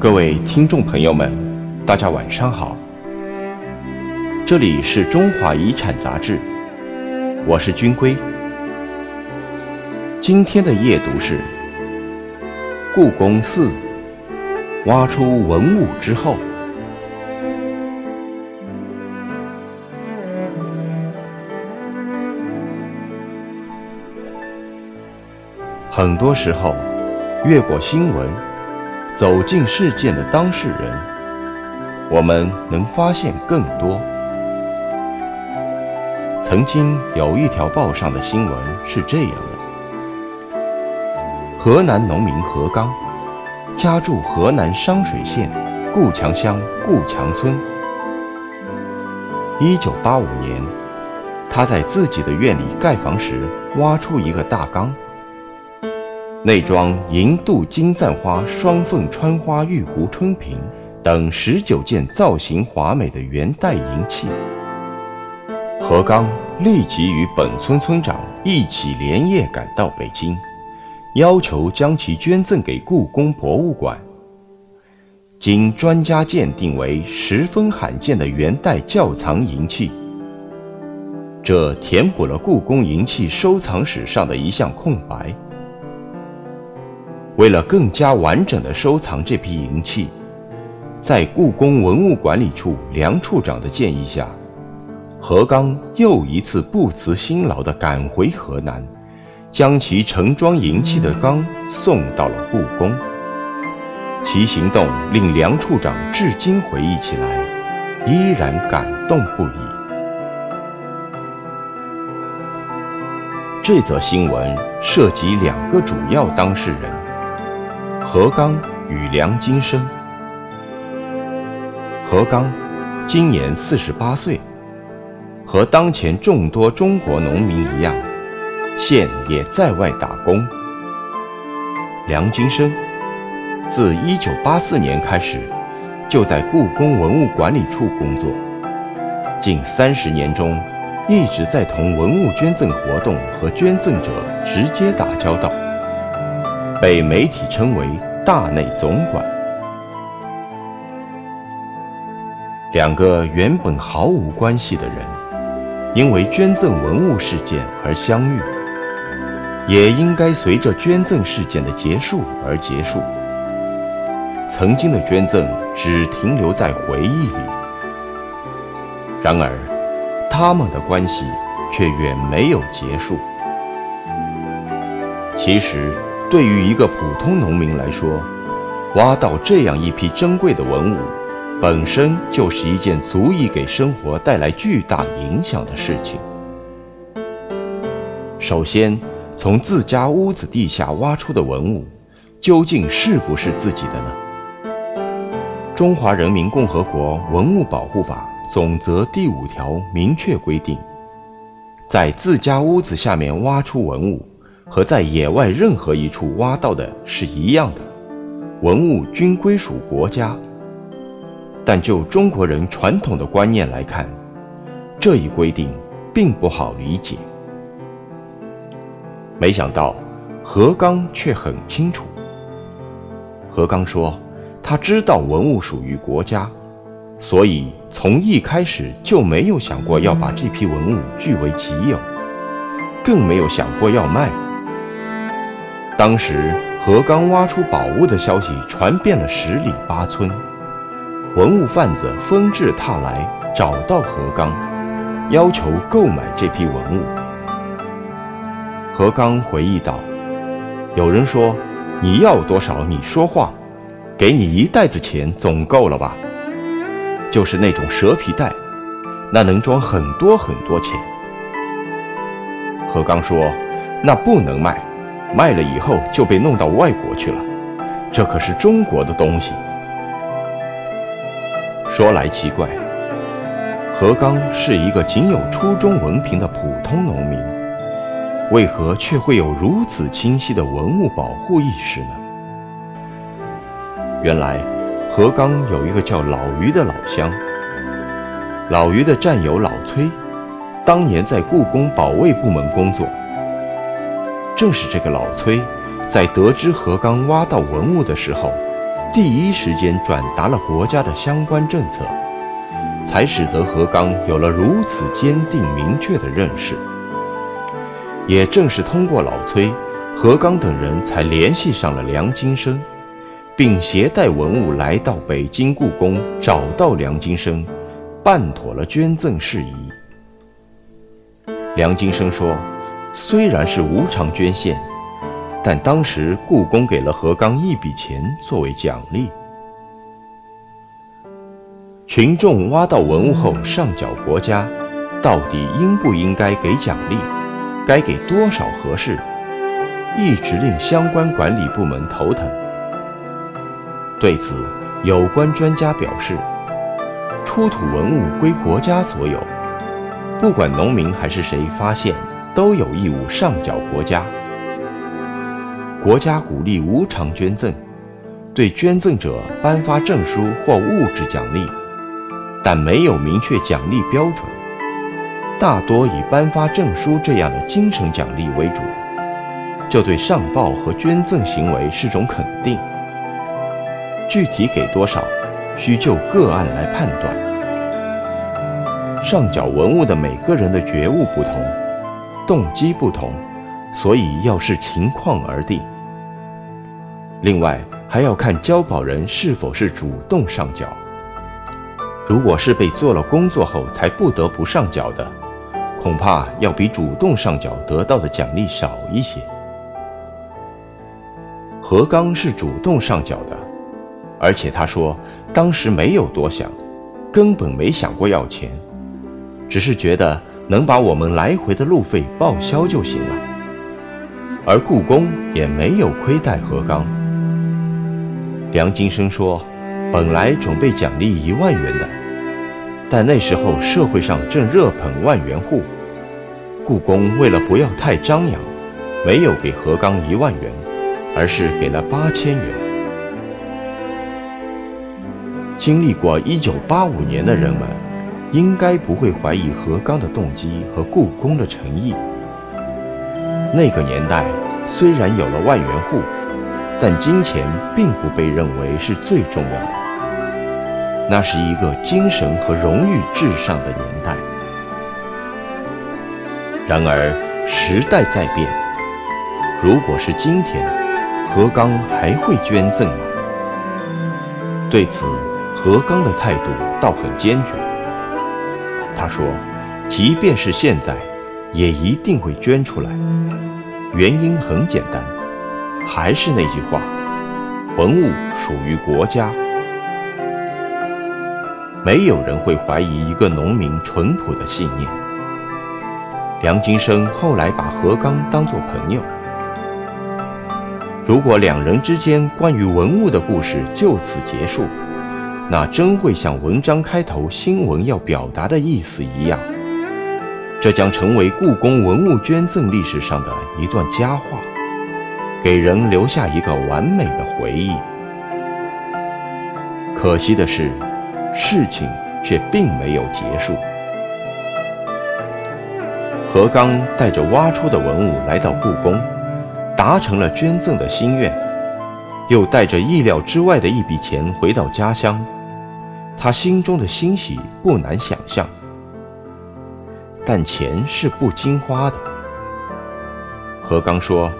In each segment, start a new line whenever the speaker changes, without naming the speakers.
各位听众朋友们，大家晚上好。这里是中华遗产杂志，我是军规。今天的夜读是故宫四挖出文物之后。很多时候，越过新闻，走进事件的当事人，我们能发现更多。曾经有一条报上的新闻是这样的：河南农民何刚，家住河南商水县固强乡固强村。一九八五年，他在自己的院里盖房时，挖出一个大缸。内装银镀金簪花双凤穿花玉壶春瓶等十九件造型华美的元代银器，何刚立即与本村村长一起连夜赶到北京，要求将其捐赠给故宫博物馆。经专家鉴定为十分罕见的元代窖藏银器，这填补了故宫银器收藏史上的一项空白。为了更加完整的收藏这批银器，在故宫文物管理处梁处长的建议下，何刚又一次不辞辛劳地赶回河南，将其盛装银器的缸送到了故宫。其行动令梁处长至今回忆起来，依然感动不已。这则新闻涉及两个主要当事人。何刚与梁金生。何刚今年四十八岁，和当前众多中国农民一样，现也在外打工。梁金生自一九八四年开始，就在故宫文物管理处工作，近三十年中，一直在同文物捐赠活动和捐赠者直接打交道。被媒体称为“大内总管”。两个原本毫无关系的人，因为捐赠文物事件而相遇，也应该随着捐赠事件的结束而结束。曾经的捐赠只停留在回忆里，然而他们的关系却远没有结束。其实。对于一个普通农民来说，挖到这样一批珍贵的文物，本身就是一件足以给生活带来巨大影响的事情。首先，从自家屋子地下挖出的文物，究竟是不是自己的呢？《中华人民共和国文物保护法》总则第五条明确规定，在自家屋子下面挖出文物。和在野外任何一处挖到的是一样的，文物均归属国家。但就中国人传统的观念来看，这一规定并不好理解。没想到何刚却很清楚。何刚说，他知道文物属于国家，所以从一开始就没有想过要把这批文物据为己有，更没有想过要卖。当时何刚挖出宝物的消息传遍了十里八村，文物贩子纷至沓来找到何刚，要求购买这批文物。何刚回忆道：“有人说你要多少你说话，给你一袋子钱总够了吧？就是那种蛇皮袋，那能装很多很多钱。”何刚说：“那不能卖。”卖了以后就被弄到外国去了，这可是中国的东西。说来奇怪，何刚是一个仅有初中文凭的普通农民，为何却会有如此清晰的文物保护意识呢？原来，何刚有一个叫老于的老乡，老于的战友老崔，当年在故宫保卫部门工作。正是这个老崔，在得知何刚挖到文物的时候，第一时间转达了国家的相关政策，才使得何刚有了如此坚定明确的认识。也正是通过老崔、何刚等人才联系上了梁金生，并携带文物来到北京故宫，找到梁金生，办妥了捐赠事宜。梁金生说：“虽然是无偿捐献。”但当时故宫给了何刚一笔钱作为奖励。群众挖到文物后上缴国家，到底应不应该给奖励？该给多少合适？一直令相关管理部门头疼。对此，有关专家表示，出土文物归国家所有，不管农民还是谁发现，都有义务上缴国家。国家鼓励无偿捐赠，对捐赠者颁发证书或物质奖励，但没有明确奖励标准，大多以颁发证书这样的精神奖励为主，这对上报和捐赠行为是种肯定。具体给多少，需就个案来判断。上缴文物的每个人的觉悟不同，动机不同。所以要视情况而定。另外，还要看交保人是否是主动上缴。如果是被做了工作后才不得不上缴的，恐怕要比主动上缴得到的奖励少一些。何刚是主动上缴的，而且他说当时没有多想，根本没想过要钱，只是觉得能把我们来回的路费报销就行了。而故宫也没有亏待何刚。梁金生说：“本来准备奖励一万元的，但那时候社会上正热捧万元户，故宫为了不要太张扬，没有给何刚一万元，而是给了八千元。”经历过1985年的人们，应该不会怀疑何刚的动机和故宫的诚意。那个年代虽然有了万元户，但金钱并不被认为是最重要的。那是一个精神和荣誉至上的年代。然而时代在变，如果是今天，何刚还会捐赠吗？对此，何刚的态度倒很坚决。他说：“即便是现在。”也一定会捐出来，原因很简单，还是那句话，文物属于国家，没有人会怀疑一个农民淳朴的信念。梁金生后来把何刚当作朋友，如果两人之间关于文物的故事就此结束，那真会像文章开头新闻要表达的意思一样。这将成为故宫文物捐赠历史上的一段佳话，给人留下一个完美的回忆。可惜的是，事情却并没有结束。何刚带着挖出的文物来到故宫，达成了捐赠的心愿，又带着意料之外的一笔钱回到家乡，他心中的欣喜不难想象。但钱是不经花的。何刚说，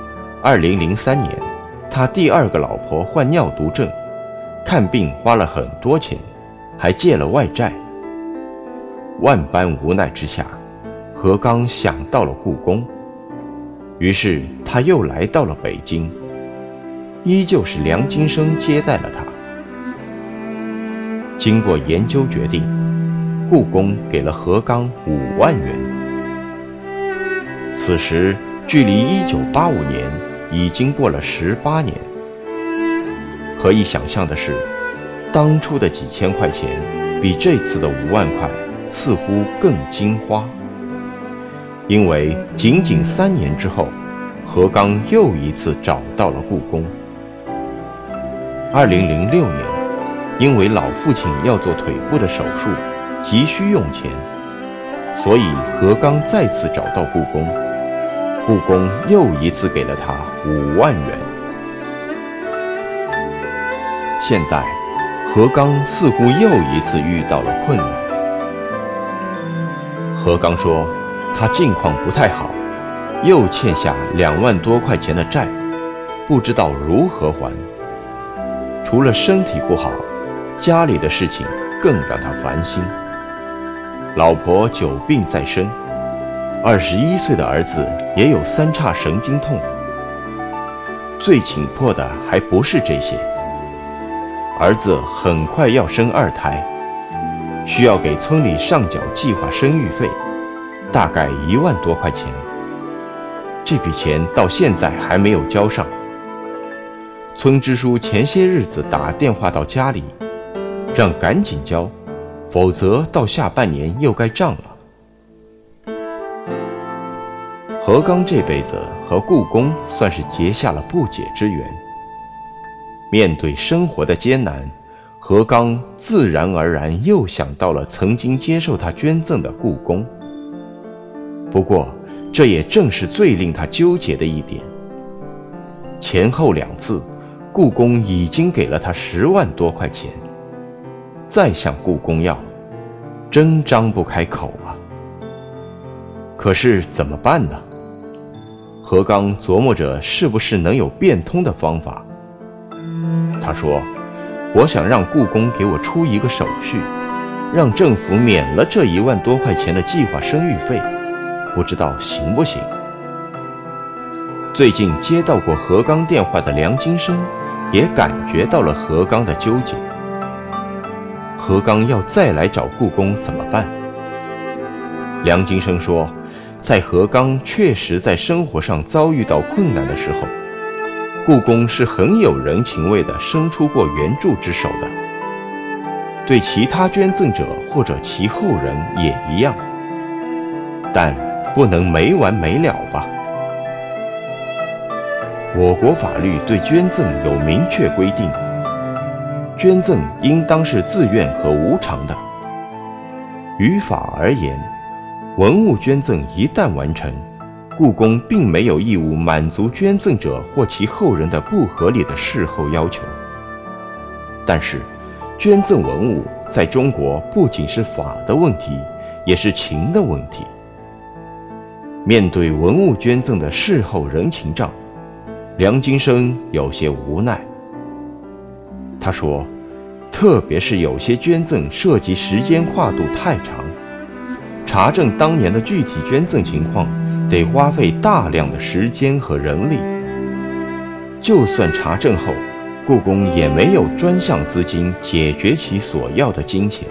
二零零三年，他第二个老婆患尿毒症，看病花了很多钱，还借了外债。万般无奈之下，何刚想到了故宫，于是他又来到了北京，依旧是梁金生接待了他。经过研究决定。故宫给了何刚五万元。此时距离一九八五年已经过了十八年。可以想象的是，当初的几千块钱比这次的五万块似乎更金花，因为仅仅三年之后，何刚又一次找到了故宫。二零零六年，因为老父亲要做腿部的手术。急需用钱，所以何刚再次找到故宫，故宫又一次给了他五万元。现在，何刚似乎又一次遇到了困难。何刚说，他境况不太好，又欠下两万多块钱的债，不知道如何还。除了身体不好，家里的事情更让他烦心。老婆久病在身，二十一岁的儿子也有三叉神经痛。最紧迫的还不是这些，儿子很快要生二胎，需要给村里上缴计划生育费，大概一万多块钱。这笔钱到现在还没有交上。村支书前些日子打电话到家里，让赶紧交，否则到下半年又该账了。何刚这辈子和故宫算是结下了不解之缘。面对生活的艰难，何刚自然而然又想到了曾经接受他捐赠的故宫。不过，这也正是最令他纠结的一点。前后两次，故宫已经给了他十万多块钱，再向故宫要，真张不开口啊。可是怎么办呢？何刚琢磨着是不是能有变通的方法。他说：“我想让故宫给我出一个手续，让政府免了这一万多块钱的计划生育费，不知道行不行？”最近接到过何刚电话的梁金生，也感觉到了何刚的纠结。何刚要再来找故宫怎么办？梁金生说。在何刚确实在生活上遭遇到困难的时候，故宫是很有人情味的，伸出过援助之手的。对其他捐赠者或者其后人也一样，但不能没完没了吧？我国法律对捐赠有明确规定，捐赠应当是自愿和无偿的。于法而言。文物捐赠一旦完成，故宫并没有义务满足捐赠者或其后人的不合理的事后要求。但是，捐赠文物在中国不仅是法的问题，也是情的问题。面对文物捐赠的事后人情账，梁金生有些无奈。他说：“特别是有些捐赠涉及时间跨度太长。”查证当年的具体捐赠情况，得花费大量的时间和人力。就算查证后，故宫也没有专项资金解决其所要的金钱，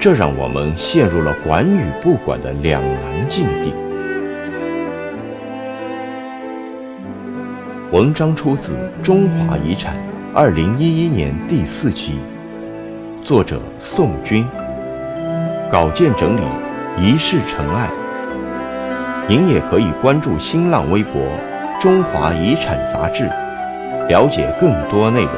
这让我们陷入了管与不管的两难境地。文章出自《中华遗产》二零一一年第四期，作者宋军。稿件整理，一世尘埃。您也可以关注新浪微博“中华遗产杂志”，了解更多内容。